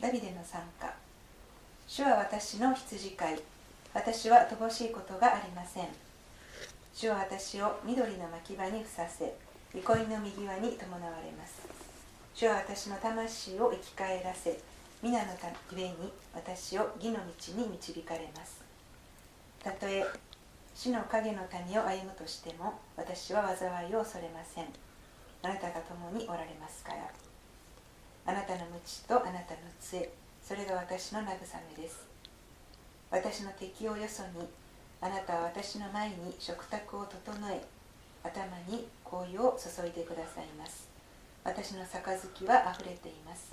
ダビデの参加。主は私の羊飼い。私は乏しいことがありません。主は私を緑の牧場にふさせ憩いの右輪に伴われます。主は私の魂を生き返らせ皆の上に私を義の道に導かれます。たとえ死の影の谷を歩むとしても私は災いを恐れません。あなたが共におられますから。あなたの鞭とあなたの杖。それが私の慰めです。私の敵をよそにあなたは私の前に食卓を整え頭に香油を注いでくださいます。私の杯はあふれています。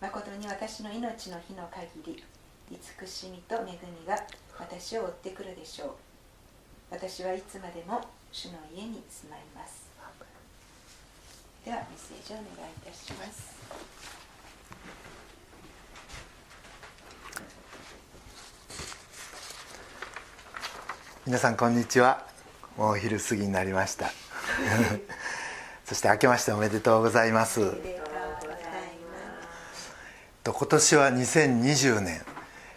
誠に私の命の日の限り慈しみと恵みが私を追ってくるでしょう。私はいつまでも主の家に住まいます。ではメッセージをお願いいたします。皆さんこんにちは。もう昼過ぎになりました。そして明けましておめでとうございます。今年は2020年、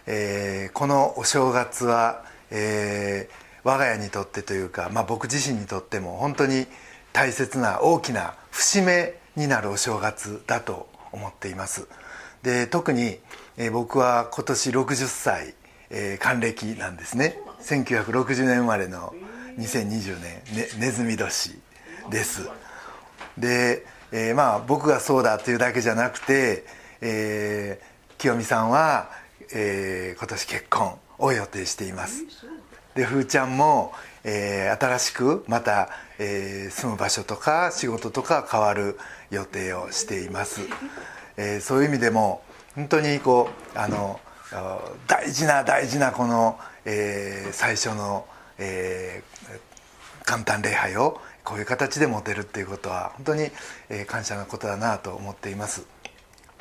えー、このお正月は、えー、我が家にとってというか、まあ、僕自身にとっても本当に大切な大きな節目になるお正月だと思っています。で特に、えー、僕は今年60歳、えー、還暦なんですね。1960年生まれの2020年、ね、ネズミ年です。で、えー、まあ僕がそうだというだけじゃなくて、えー、清美さんは、えー、今年結婚を予定しています。でふーちゃんも、えー、新しくまた、えー、住む場所とか仕事とか変わる予定をしています、えー、そういう意味でも本当にこうあの大事な大事なこの、えー、最初の、えー、簡単礼拝をこういう形で持てるっていうことは本当に、えー、感謝なことだなと思っています。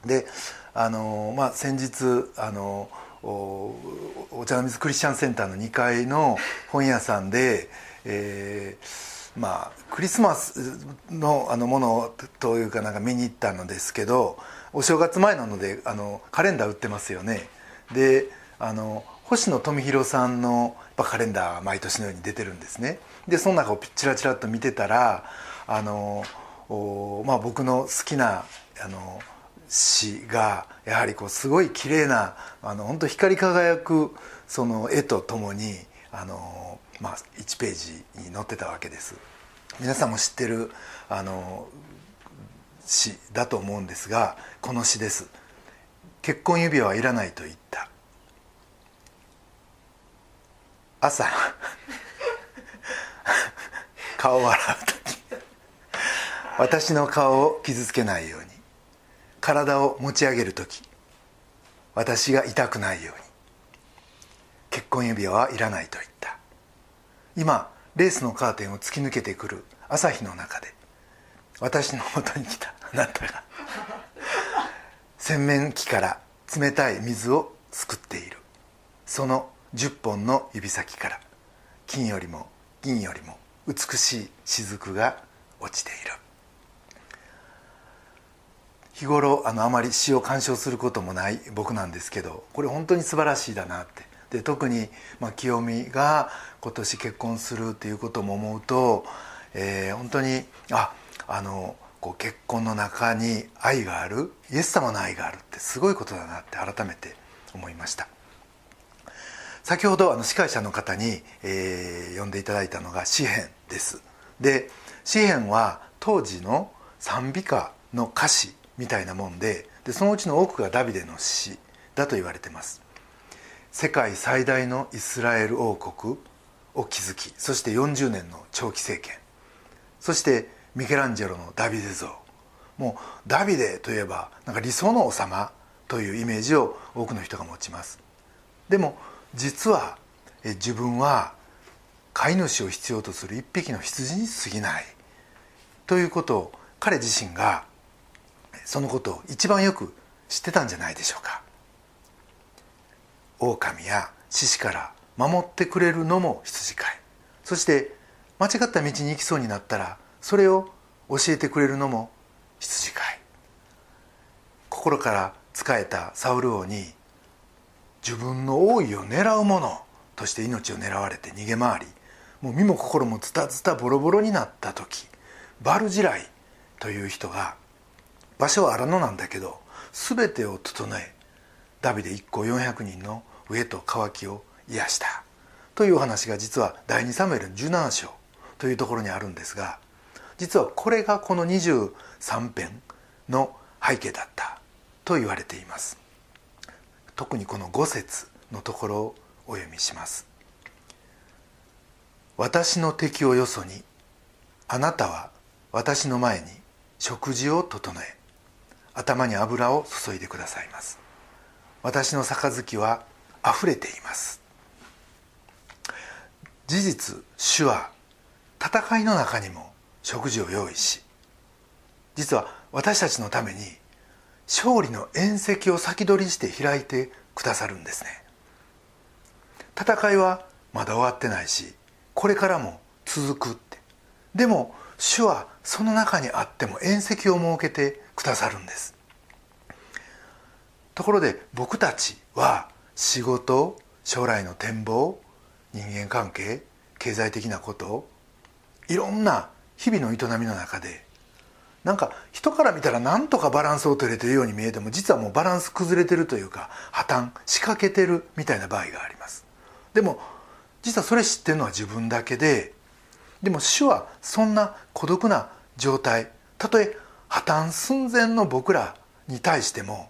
であの、まあ、先日あのお茶の水クリスチャンセンターの2階の本屋さんで、えー、まあクリスマスのあのものというかなんか見に行ったのですけどお正月前なのであのカレンダー売ってますよね。であの星野富弘さんのカレンダーが毎年のように出てるんですね。でその中をチラチラと見てたらあの、まあ、僕の好きなあの詩がやはりこうすごい綺麗なあの本当光り輝くその絵とともにあの、まあ、1ページに載ってたわけです。皆さんも知ってるあの詩だと思うんですがこの詩です「結婚指輪はいらないと言った」朝顔を洗う時。私の顔を傷つけないように。体を持ち上げる時私が痛くないように。結婚指輪はいらないと言った。今レースのカーテンを突き抜けてくる朝日の中で私のもとに来たあなたが洗面器から冷たい水をすくっている。その10本の指先から金よりも銀よりも美しい雫が落ちている。日頃あのあまり詩を鑑賞することもない僕なんですけどこれ本当に素晴らしいだなってで特に、まあ、清美が今年結婚するっていうことも思うと、えー、本当にああのこう結婚の中に愛があるイエス様の愛があるってすごいことだなって改めて思いました。先ほどあの司会者の方に、えー、呼んでいただいたのが詩編ですで詩編は当時の賛美歌の歌詞みたいなもんででそのうちの多くがダビデの詩だと言われてます。世界最大のイスラエル王国を築きそして40年の長期政権そしてミケランジェロのダビデ像。もうダビデといえばなんか理想の王様というイメージを多くの人が持ちます。でも実は自分は飼い主を必要とする一匹の羊に過ぎないということを彼自身がそのことを一番よく知ってたんじゃないでしょうか。狼や獅子から守ってくれるのも羊飼い。そして間違った道に行きそうになったらそれを教えてくれるのも羊飼い。心から仕えたサウル王に自分の王位を狙う者として命を狙われて逃げ回りもう身も心もズタズタボロボロになった時バルジライという人が場所は荒野なんだけど全てを整えダビデ一行400人の飢えと渇きを癒した。というお話が実は第2サムエルの17章というところにあるんですが実はこれがこの23編の背景だった。と言われています。特にこの5節のところをお読みします。私の敵をよそにあなたは私の前に食事を整え。頭に油を注いでくださいます。私の杯はあふれています。事実主は戦いの中にも食事を用意し実は私たちのために勝利の宴席を先取りして開いてくださるんですね。戦いはまだ終わってないしこれからも続くって。でも主はその中にあっても宴席を設けてくださるんです。ところで僕たちは仕事将来の展望人間関係経済的なこといろんな日々の営みの中でなんか人から見たらなんとかバランスを取れてるように見えても実はもうバランス崩れてるというか破綻仕掛けてるみたいな場合があります。でも実はそれ知ってるのは自分だけででも主はそんな孤独な状態たとえ破綻寸前の僕らに対しても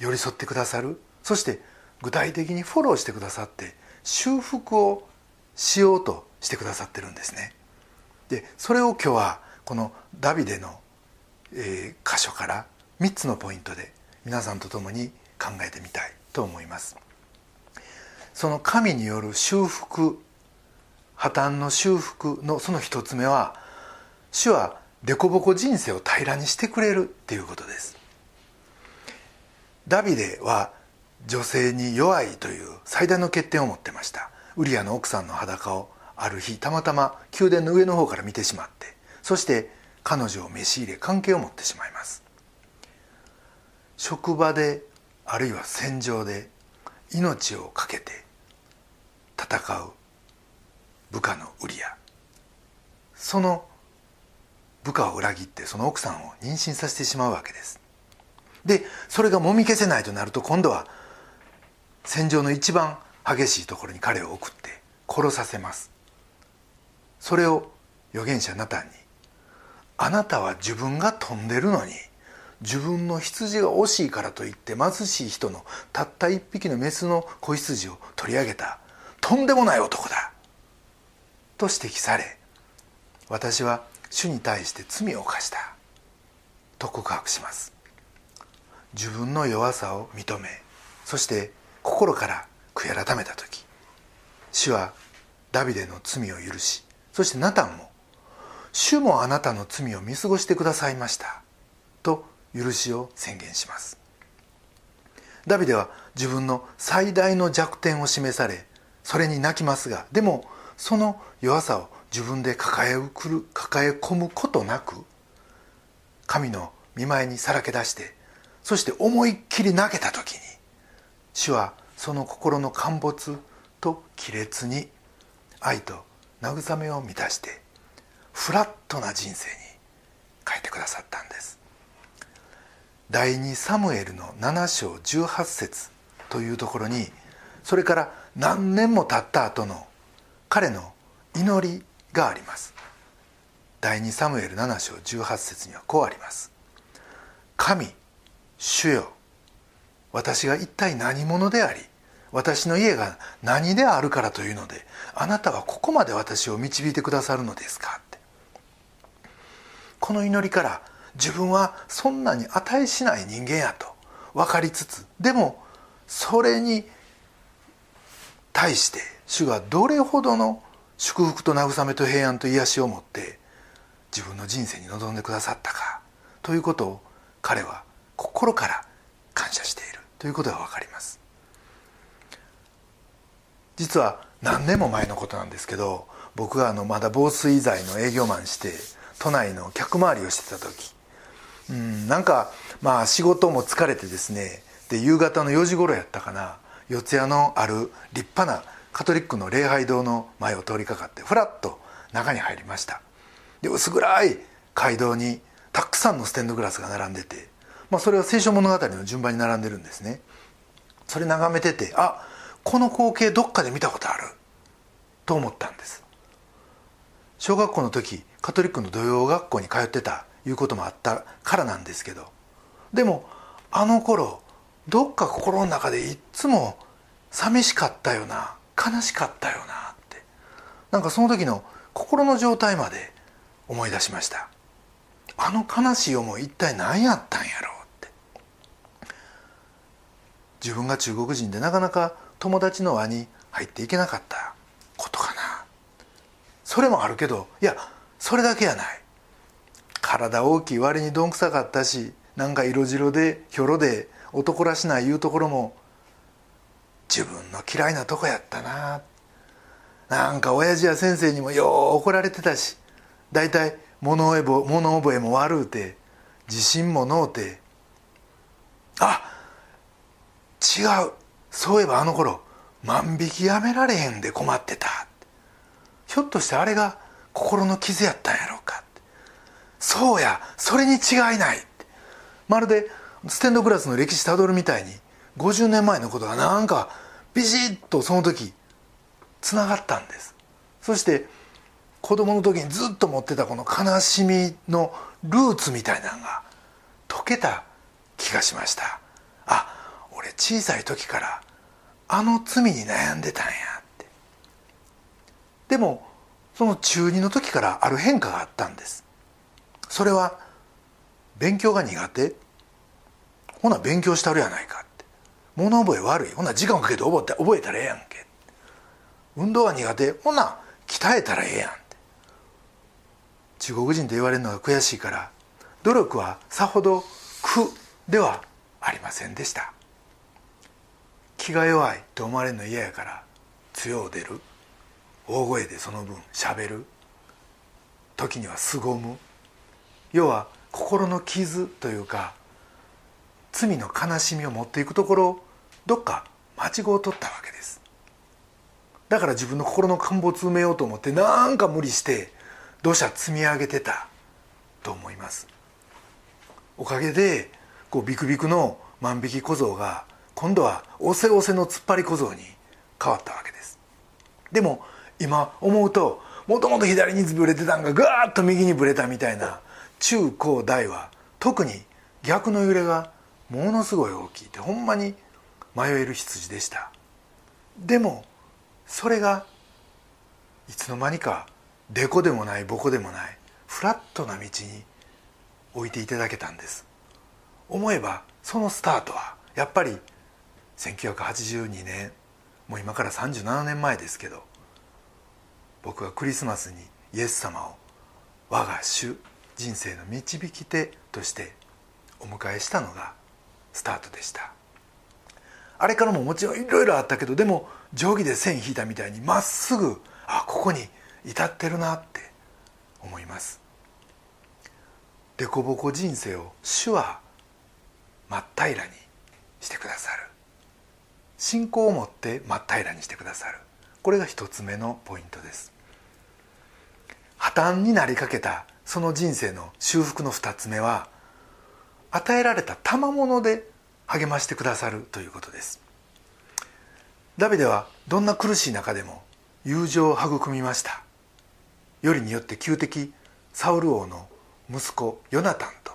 寄り添ってくださるそして具体的にフォローしてくださって修復をしようとしてくださってるんですね。でそれを今日はこのダビデの、えー、箇所から3つのポイントで皆さんと共に考えてみたいと思います。その神による修復破綻の修復のその一つ目は主は凸凹人生を平らにしてくれるっていうことです。ダビデは女性に弱いという最大の欠点を持ってました。ウリアの奥さんの裸をある日たまたま宮殿の上の方から見てしまってそして彼女を召し入れ関係を持ってしまいます。職場であるいは戦場で命を懸けて戦う部下のウリアその部下を裏切ってその奥さんを妊娠させてしまうわけです。でそれがもみ消せないとなると今度は戦場の一番激しいところに彼を送って殺させます。それを預言者ナタンに「あなたは自分が飛んでるのに自分の羊が惜しいからといって貧しい人のたった一匹のメスの子羊を取り上げた。とんでもない男だ」と指摘され私は主に対して罪を犯した。と告白します。自分の弱さを認めそして心から悔い改めた時主はダビデの罪を許しそしてナタンも「主もあなたの罪を見過ごしてくださいました」と許しを宣言します。ダビデは自分の最大の弱点を示されそれに泣きますがでもその弱さを自分で抱えくる抱え込むことなく神の見舞いにさらけ出してそして思いっきり泣けた時に主はその心の陥没と亀裂に愛と慰めを満たしてフラットな人生に変えてくださったんです。第2サムエルの7章18節というところにそれから何年も経った後の彼の祈りがあります。第2サムエル7章18節にはこうあります。神主よ。私が一体何者であり私の家が何であるからというのであなたはここまで私を導いてくださるのですか？って。この祈りから自分はそんなに値しない人間やと分かりつつでもそれに対して主がどれほどの祝福と慰めと平安と癒しを持って自分の人生に臨んでくださったかということを彼は心から感謝している。ということが分かります。実は何年も前のことなんですけど僕があのまだ防水剤の営業マンして都内の客回りをしてた時うんなんかまあ仕事も疲れてですねで夕方の4時頃やったかな四谷のある立派なカトリックの礼拝堂の前を通りかかってふらっと中に入りました。で薄暗い街道にたくさんのステンドグラスが並んでて、まあ、それは聖書物語の順番に並んでるんですね。それ眺めててあこの光景どっかで見たことあると思ったんです。小学校の時カトリックの土曜学校に通ってたいうこともあったからなんですけどでもあの頃どっか心の中でいっつも寂しかったよな。悲しかったよなって。なんかその時の心の状態まで思い出しました。あの悲しい思い一体何やったんやろうって。自分が中国人でなかなか友達の輪に入っていけなかったことかな。それもあるけどいやそれだけやない。体大きい割にどんくさかったしなんか色白でひょろで男らしないいうところも自分の嫌いなとこやったな。なんか親父や先生にもよう怒られてたし。大体物覚え物覚えも悪うて自信ものうて。あ違う。そういえばあの頃万引きやめられへんで困ってた。ひょっとしてあれが心の傷やったんやろうか。そうやそれに違いない。まるでステンドグラスの歴史たどるみたいに50年前のことがなんかビシッとその時つながったんです。そして子供の時にずっと持ってたこの悲しみのルーツみたいなのが解けた気がしました。あ俺小さい時からあの罪に悩んでたんやって。でもその中2の時からある変化があったんです。それは勉強が苦手。ほな勉強したるやないか。物覚え悪い。ほな時間をかけて覚えた覚えたらええやんけ。運動は苦手。ほな鍛えたらええやんって。中国人と言われるのが悔しいから努力はさほど苦ではありませんでした。気が弱いと思われるの嫌やから強う出る。大声でその分しゃべる。時には凄む。要は心の傷というか罪の悲しみを持っていくところどっか間違を取ったわけです。だから自分の心の陥没埋めようと思ってなんか無理して土砂積み上げてたと思います。おかげでこうビクビクの万引き小僧が今度はおせおせの突っ張り小僧に変わったわけです。でも今思うともともと左にぶれてたんがガーッと右にぶれたみたいな中高大は特に逆の揺れがものすごい大きいってほんまに迷える羊でした。でもそれがいつの間にかデコでもないボコでもないフラットな道に置いていただけたんです。思えばそのスタートはやっぱり1982年もう今から37年前ですけど僕がクリスマスにイエス様を我が主人生の導き手としてお迎えしたのがスタートでした。あれからももちろんいろいろあったけどでも定規で線引いたみたいにまっすぐあここに至ってるなって思います。凸凹人生を主は真っ平らにしてくださる。信仰を持って真っ平らにしてくださる。これが一つ目のポイントです。破綻になりかけたその人生の修復の二つ目は与えられた賜物で励ましてくださるということです。ダビデはどんな苦しい中でも友情を育みました。よりによって旧敵サウル王の息子ヨナタンと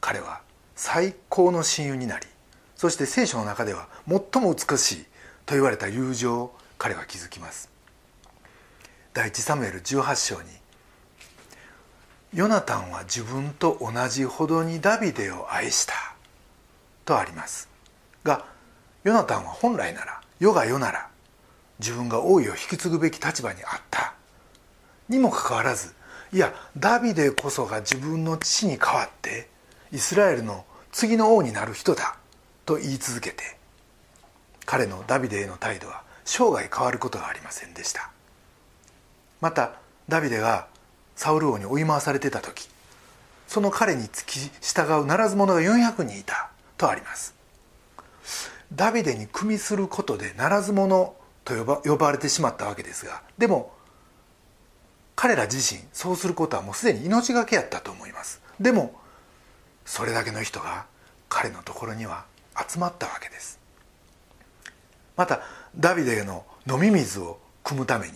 彼は最高の親友になりそして聖書の中では最も美しいと言われた友情を彼は築きます。第一サムエル18章にヨナタンは自分と同じほどにダビデを愛した。とあります。がヨナタンは本来なら世が世なら自分が王位を引き継ぐべき立場にあった。にもかかわらずいやダビデこそが自分の父に代わってイスラエルの次の王になる人だと言い続けて彼のダビデへの態度は生涯変わることがありませんでした。またダビデがサウル王に追い回されてた時その彼に付き従うならず者が400人いた。とあります。ダビデに組みすることでならず者と呼ば呼ばれてしまったわけですがでも彼ら自身そうすることはもうすでに命がけやったと思います。でもそれだけの人が彼のところには集まったわけです。またダビデの飲み水を汲むために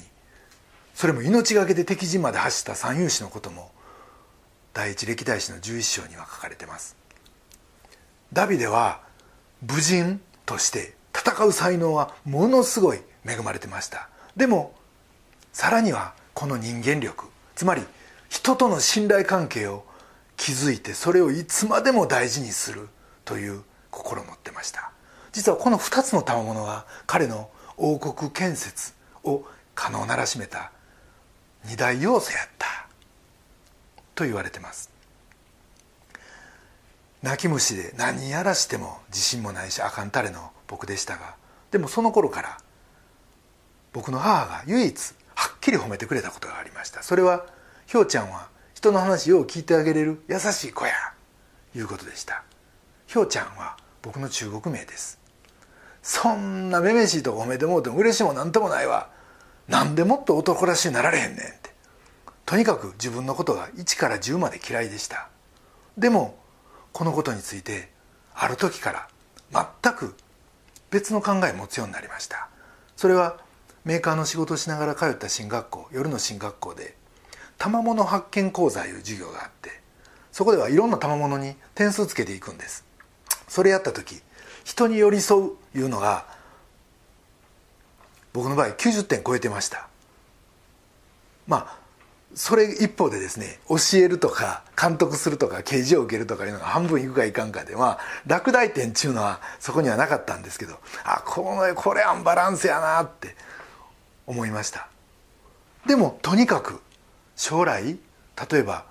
それも命がけで敵陣まで走った三勇士のことも第一歴代史の11章には書かれてます。ダビデは武人として戦う才能はものすごい恵まれてました。でもさらにはこの人間力つまり人との信頼関係を築いてそれをいつまでも大事にするという心を持ってました。実はこの2つの賜物が彼の王国建設を可能ならしめた二大要素やったと言われてます。泣き虫で何やらしても自信もないしあかんたれの僕でしたが。でもその頃から僕の母が唯一はっきり褒めてくれたことがありました。それは「ひょうちゃんは人の話よう聞いてあげれる優しい子や」いうことでした。ひょうちゃんは僕の中国名です。そんなめめしいとこ褒めてもうても嬉しいもなんともないわ。なんでもっと男らしいなられへんねんって。とにかく自分のことが1から10まで嫌いでした。でもこのことについてある時から全く別の考えを持つようになりました。それはメーカーの仕事をしながら通った進学校夜の進学校で賜物発見講座いう授業があってそこではいろんな賜物に点数つけていくんです。それやった時人に寄り添ういうのが僕の場合90点超えてました。まあそれ一方でですね教えるとか監督するとか刑事を受けるとかいうのが半分いくかいかんかでまあ落第点っていうのはそこにはなかったんですけどあこのこれアンバランスやなって思いました。でもとにかく将来例えば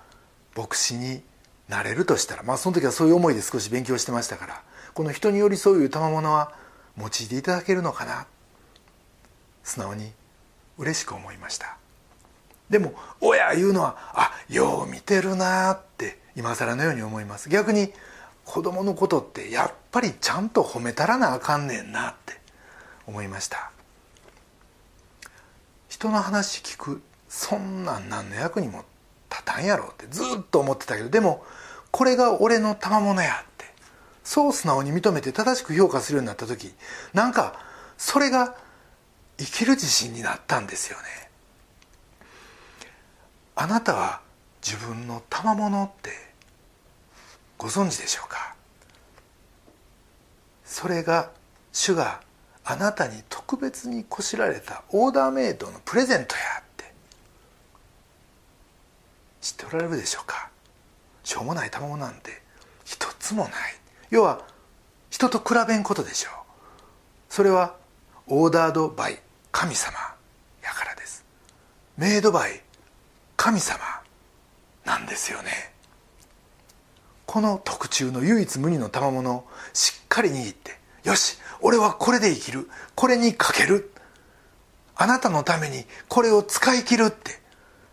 牧師になれるとしたらまあその時はそういう思いで少し勉強してましたからこの人に寄り添ういう賜物は用いていただけるのかな。素直に嬉しく思いました。でも親言うのはあよう見てるなって今更のように思います。逆に子供のことってやっぱりちゃんと褒めたらなあかんねんなって思いました。人の話聞くそんなん何の役にも立たんやろってずっと思ってたけどでもこれが俺の賜物やってそう素直に認めて正しく評価するようになった時なんかそれが生きる自信になったんですよね。あなたは自分の賜物ってご存知でしょうか？それが主があなたに特別にこしられたオーダーメイドのプレゼントやって知っておられるでしょうか？しょうもない賜物なんて一つもない。要は人と比べんことでしょう。それはオーダードバイ神様やからです。メイドバイ神様なんですよね。この特注の唯一無二の賜物をしっかり握ってよし俺はこれで生きる。これにかける。あなたのためにこれを使い切るって。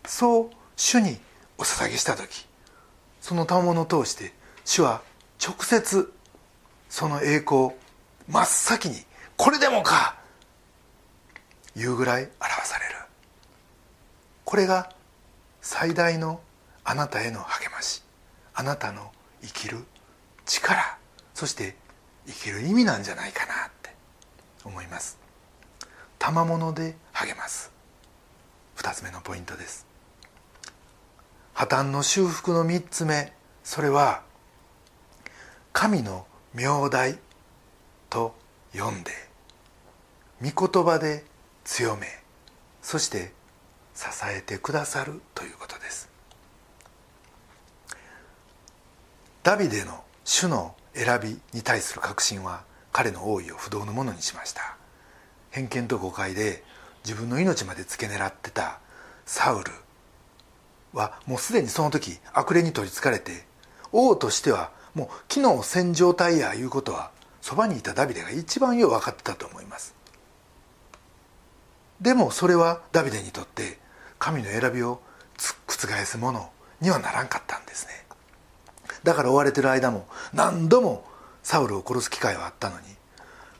そう主にお捧げした時その賜物を通して主は直接その栄光真っ先にこれでもかいうぐらい表される。これが最大のあなたへの励ましあなたの生きる力そして生きる意味なんじゃないかなって思います。賜物で励ます。2つ目のポイントです。破綻の修復の3つ目それは神の名代と読んで御言葉で強めそして支えてくださるということです。ダビデの主の選びに対する確信は彼の王位を不動のものにしました。偏見と誤解で自分の命まで付け狙ってたサウルはもうすでにその時悪霊に取りつかれて王としてはもう機能戦状態やいうことはそばにいたダビデが一番よう分かってたと思います。でもそれはダビデにとって神の選びを覆すものにはならんかったんですね。だから追われてる間も何度もサウルを殺す機会はあったのに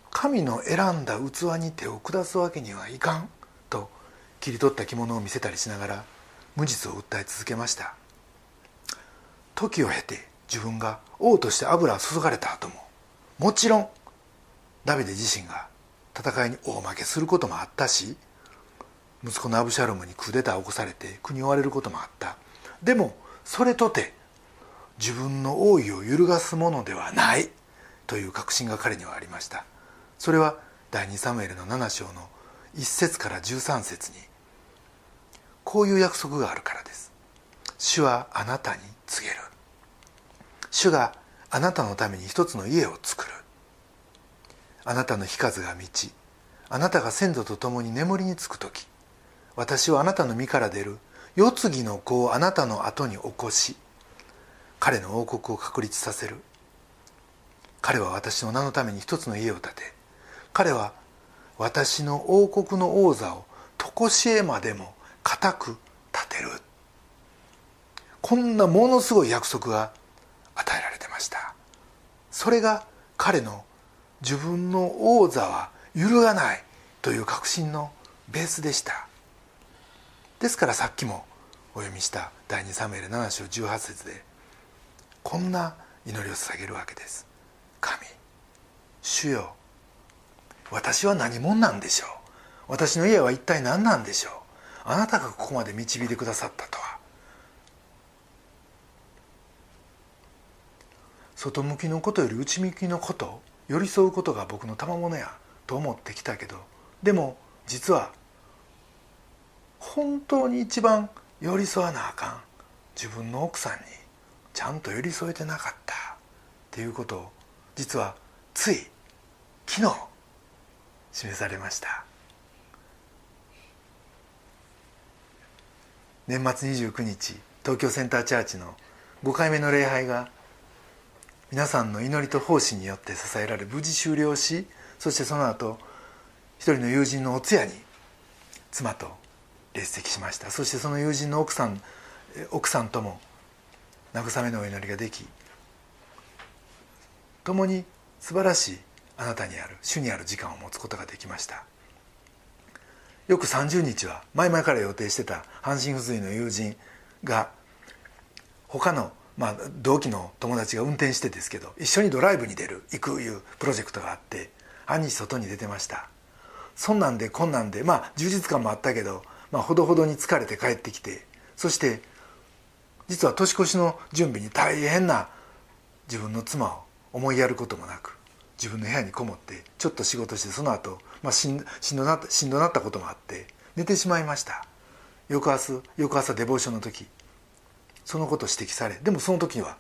神の選んだ器に手を下すわけにはいかんと切り取った着物を見せたりしながら無実を訴え続けました。時を経て自分が王として油を注がれた後ももちろんダビデ自身が戦いに大負けすることもあったし息子のアブシャロムにクーデターを起こされて国を追われることもあった。でもそれとて自分の王位を揺るがすものではないという確信が彼にはありました。それは第2サムエルの7章の1節から13節にこういう約束があるからです。主はあなたに告げる。主があなたのために一つの家を作る。あなたの日数が満ちあなたが先祖と共に眠りにつく時私はあなたの身から出る。世継ぎの子をあなたの後に起こし彼の王国を確立させる。彼は私の名のために一つの家を建て彼は私の王国の王座を常しえまでも固く立てる。こんなものすごい約束が与えられてました。それが彼の自分の王座は揺るがないという確信のベースでした。ですからさっきもお読みした第2サムエル7章18節でこんな祈りを捧げるわけです。神主よ私は何者なんでしょう？私の家は一体何なんでしょう？あなたがここまで導いてくださったとは。外向きのことより内向きのこと寄り添うことが僕の賜物やと思ってきたけどでも実は本当に一番寄り添わなあかん。自分の奥さんにちゃんと寄り添えてなかった。っていうことを実はつい昨日示されました。年末29日東京センターチャーチの5回目の礼拝が皆さんの祈りと奉仕によって支えられ無事終了しそしてその後一人の友人のお通夜に妻と列席しました。そしてその友人の奥さん奥さんとも慰めのお祈りができ共に素晴らしいあなたにある主にある時間を持つことができました。よく30日は前々から予定してた半身不随の友人が他の、まあ、同期の友達が運転してですけど一緒にドライブに出る行くいうプロジェクトがあって半日外に出てました。そんなんでこんなんでまあ充実感もあったけど、まあ、ほどほどに疲れて帰ってきてそして実は年越しの準備に大変な自分の妻を思いやることもなく自分の部屋にこもってちょっと仕事してその後、まあしんしんどなったしんどなったこともあって寝てしまいました。翌朝翌朝デボーションの時そのこと指摘されでもその時には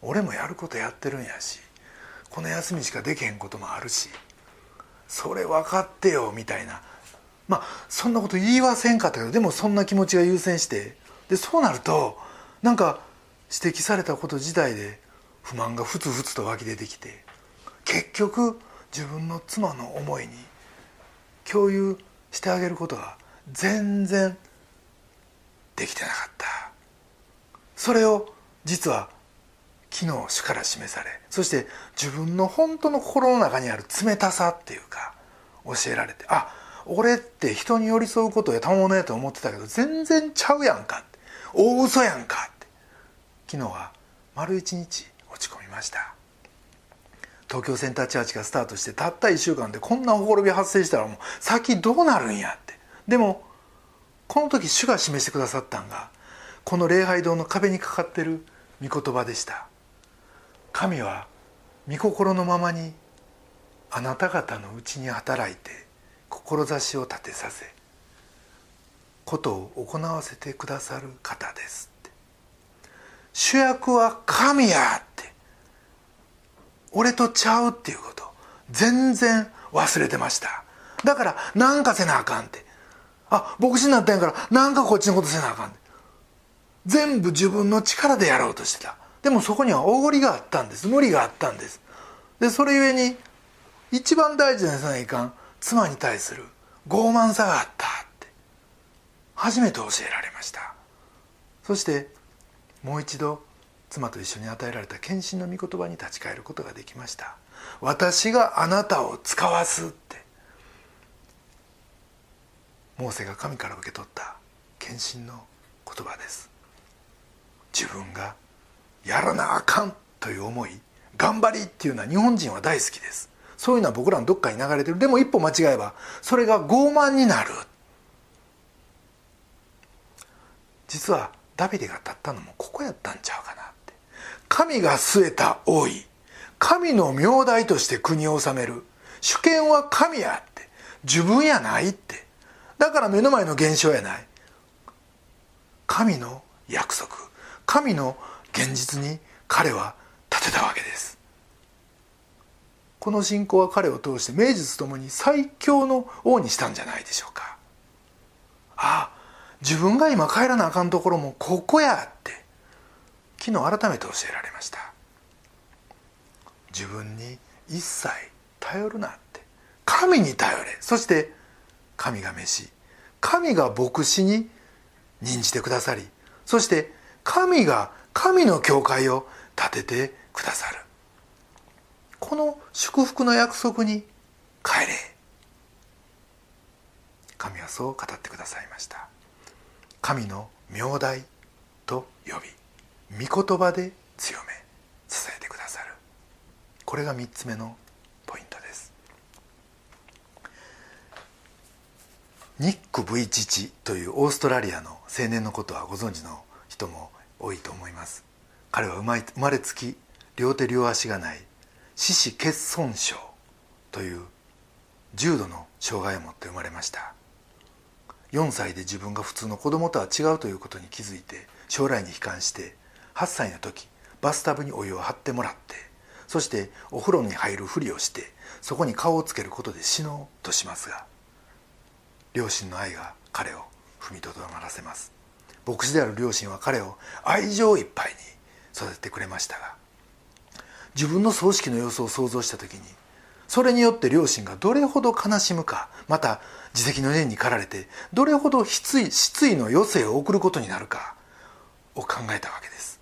俺もやることやってるんやしこの休みしかできへんこともあるしそれ分かってよみたいなまあそんなこと言いはせんかったけどでもそんな気持ちが優先して。でそうなるとなんか指摘されたこと自体で不満がふつふつと湧き出てきて結局自分の妻の思いに共有してあげることが全然できてなかった。それを実は昨日主から示されそして自分の本当の心の中にある冷たさっていうか教えられてあ俺って人に寄り添うことやたまものやと思ってたけど全然ちゃうやんか。大嘘やんかって。昨日は丸一日落ち込みました。東京センターチャーチがスタートしてたった1週間でこんなほころび発生したらもう先どうなるんやって。でもこの時主が示してくださったんがこの礼拝堂の壁にかかってる御言葉でした。神は御心のままにあなた方のうちに働いて志を立てさせことを行わせてくださる方ですって。主役は神やって俺とちゃうっていうこと全然忘れてました。だからなんかせなあかんって。あ牧師になったんやからなんかこっちのことせなあかんって。全部自分の力でやろうとしてた。でもそこにはおごりがあったんです。無理があったんです。でそれゆえに一番大事なさないかん。妻に対する傲慢さがあったって初めて教えられました。そしてもう一度妻と一緒に与えられた献身の御言葉に立ち返ることができました私があなたを使わすってモーセが神から受け取った献身の言葉です。自分がやらなあかんという思い頑張りっていうのは日本人は大好きです。そういうのは僕らのどっかに流れてる。でも一歩間違えばそれが傲慢になる。実はダビデが立ったのもここやったんちゃうかなって。神が据えた王位。神の名代として国を治める。主権は神やって。自分やないって。だから目の前の現象やない。神の約束。神の現実に彼は立てたわけです。この信仰は彼を通して名実ともに最強の王にしたんじゃないでしょうか。ああ自分が今帰らなあかんところもここやって昨日改めて教えられました。自分に一切頼るなって神に頼れそして神が召し神が牧師に任じてくださりそして神が神の教会を建ててくださる。この祝福の約束に帰れ。神はそう語ってくださいました。神の名代と呼び御言葉で強め支えてくださる。これが3つ目のポイントです。ニック・ブイチチというオーストラリアの青年のことはご存知の人も多いと思います。彼は生まれつき両手両足がない四肢欠損症という重度の障害を持って生まれました。4歳で自分が普通の子供とは違うということに気づいて将来に悲観して8歳の時バスタブにお湯を張ってもらってそしてお風呂に入るふりをしてそこに顔をつけることで死のうとしますが両親の愛が彼を踏みとどまらせます。牧師である両親は彼を愛情いっぱいに育ててくれましたが自分の葬式の様子を想像した時にそれによって両親がどれほど悲しむかまた自責の念に駆られてどれほど失意失意の余生を送ることになるかを考えたわけです。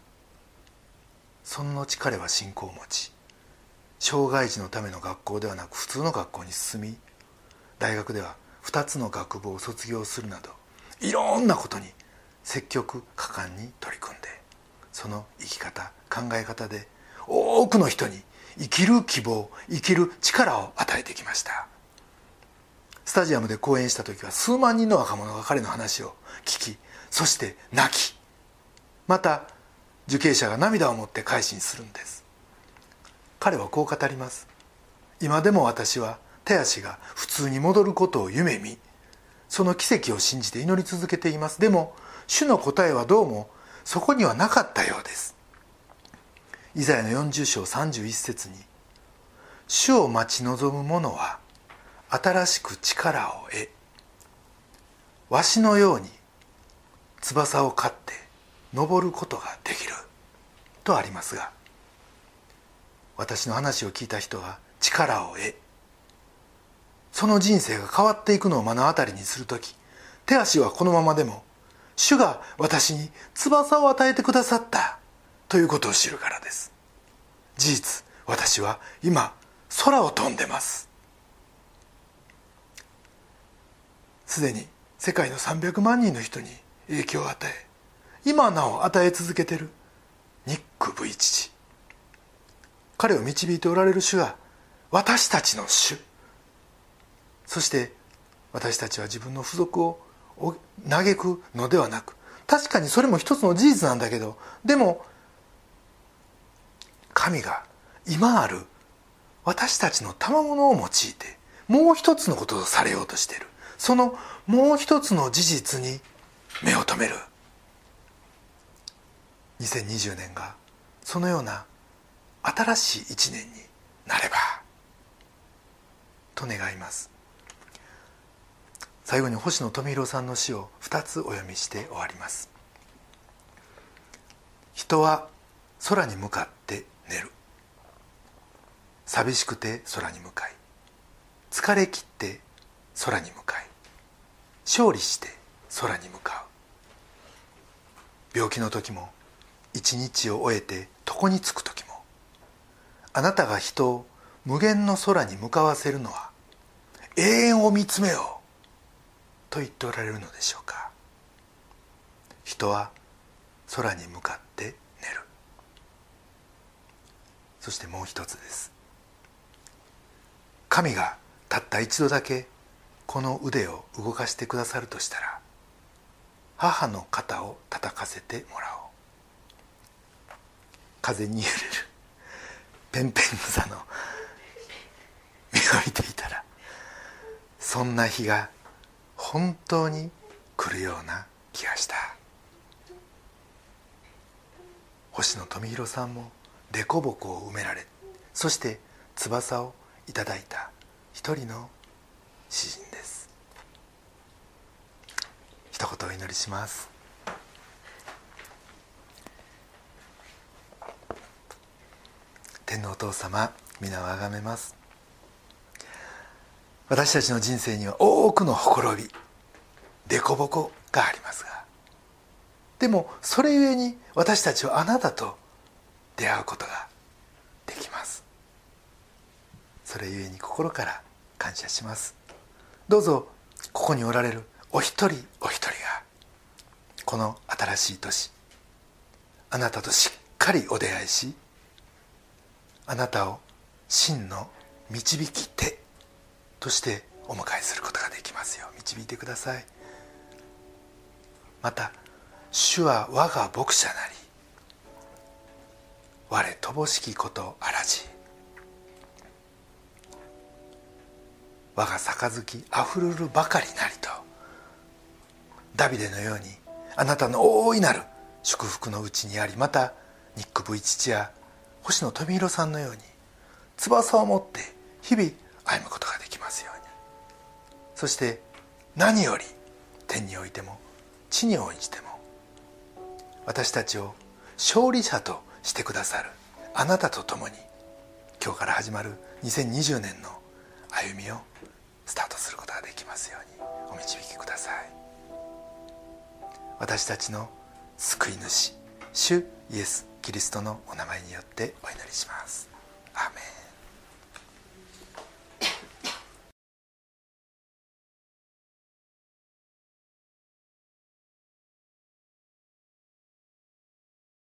その後彼は信仰を持ち障害児のための学校ではなく普通の学校に進み大学では2つの学部を卒業するなどいろんなことに積極果敢に取り組んでその生き方考え方で多くの人に生きる希望生きる力を与えてきました。スタジアムで講演した時は数万人の若者が彼の話を聞きそして泣きまた受刑者が涙を持って改心するんです。彼はこう語ります。今でも私は手足が普通に戻ることを夢見その奇跡を信じて祈り続けています。でも主の答えはどうもそこにはなかったようです。イザヤの40章31節に「主を待ち望む者は新しく力を得わしのように翼を飼って登ることができる」とありますが私の話を聞いた人は力を得その人生が変わっていくのを目の当たりにする時手足はこのままでも主が私に翼を与えてくださった。ということを知るからです。事実私は今空を飛んでます。すでに世界の300万人の人に影響を与え今なお与え続けてるニック・ブイチチ。彼を導いておられる主は私たちの主。そして私たちは自分の付属を嘆くのではなく確かにそれも一つの事実なんだけどでも神が今ある私たちの賜物を用いてもう一つのことをされようとしている。そのもう一つの事実に目を留める。2020年がそのような新しい一年になればと願います。最後に星野富弘さんの詩を2つお読みして終わります。人は空に向かって寝る。寂しくて空に向かい。疲れ切って空に向かい。勝利して空に向かう。病気の時も一日を終えて床につく時もあなたが人を無限の空に向かわせるのは永遠を見つめよう。と言っておられるのでしょうか。人は空に向かって寝るそしてもう一つです。神がたった一度だけこの腕を動かしてくださるとしたら母の肩を叩かせてもらおう。風に揺れる。ペンペン草の。実を見ていたらそんな日が本当に来るような気がした。星野富弘さんも凸凹を埋められそして翼をいただいた一人の詩人です。一言お祈りします。天皇お父様皆をあがめます。私たちの人生には多くのほころび凸凹がありますがでもそれゆえに私たちはあなたと出会うことができます。それゆえに心から感謝します。どうぞここにおられるお一人お一人がこの新しい年あなたとしっかりお出会いしあなたを真の導き手としてお迎えすることができますよ導いてください。また主は我が牧者なり我乏しきことあらじ。我が杯あふるるばかりなりと。ダビデのようにあなたの大いなる祝福のうちにありまたニック・ブイチや星野富弘さんのように翼を持って日々歩むことができますように。そして何より天においても地においても私たちを勝利者としてくださる。あなたと共に今日から始まる2020年の歩みをスタートすることができますようにお導きください。私たちの救い主主イエス・キリストのお名前によってお祈りします。アーメン。